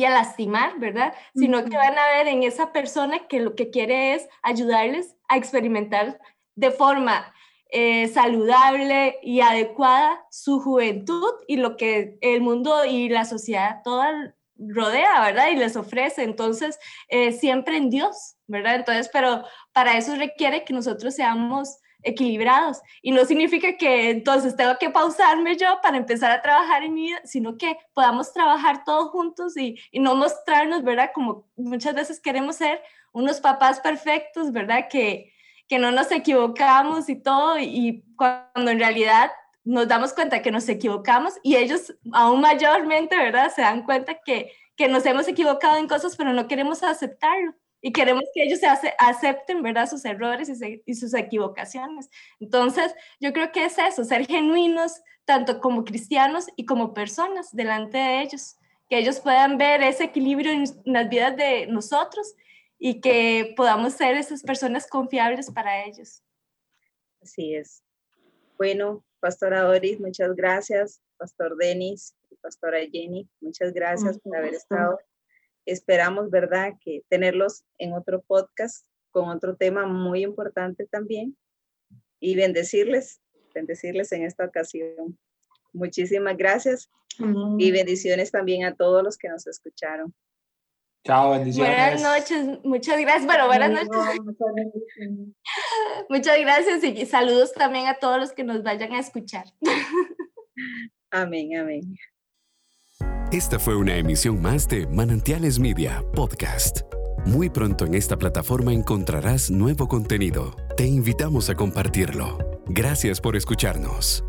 y a lastimar, ¿verdad? Sino que van a ver en esa persona que lo que quiere es ayudarles a experimentar de forma eh, saludable y adecuada su juventud y lo que el mundo y la sociedad toda rodea, ¿verdad? Y les ofrece. Entonces, eh, siempre en Dios, ¿verdad? Entonces, pero para eso requiere que nosotros seamos equilibrados. Y no significa que entonces tengo que pausarme yo para empezar a trabajar en mi vida, sino que podamos trabajar todos juntos y, y no mostrarnos, ¿verdad? Como muchas veces queremos ser unos papás perfectos, ¿verdad? Que, que no nos equivocamos y todo, y cuando en realidad nos damos cuenta que nos equivocamos y ellos aún mayormente, ¿verdad? Se dan cuenta que, que nos hemos equivocado en cosas, pero no queremos aceptarlo y queremos que ellos se acepten, ¿verdad? Sus errores y, y, sus equivocaciones. Entonces, yo creo que es eso, ser genuinos, tanto como cristianos y como personas delante de ellos, que ellos puedan ver ese equilibrio en las vidas de nosotros y que podamos ser esas personas confiables para ellos. Así es. Bueno, Pastora Doris, muchas gracias. Pastor Denis y Pastora Jenny, muchas gracias por haber estado. Esperamos, ¿verdad?, que tenerlos en otro podcast con otro tema muy importante también y bendecirles, bendecirles en esta ocasión. Muchísimas gracias y bendiciones también a todos los que nos escucharon. Chao, bendiciones. Buenas noches, muchas gracias. Bueno, buenas noches. muchas gracias y saludos también a todos los que nos vayan a escuchar. Amén, amén. Esta fue una emisión más de Manantiales Media Podcast. Muy pronto en esta plataforma encontrarás nuevo contenido. Te invitamos a compartirlo. Gracias por escucharnos.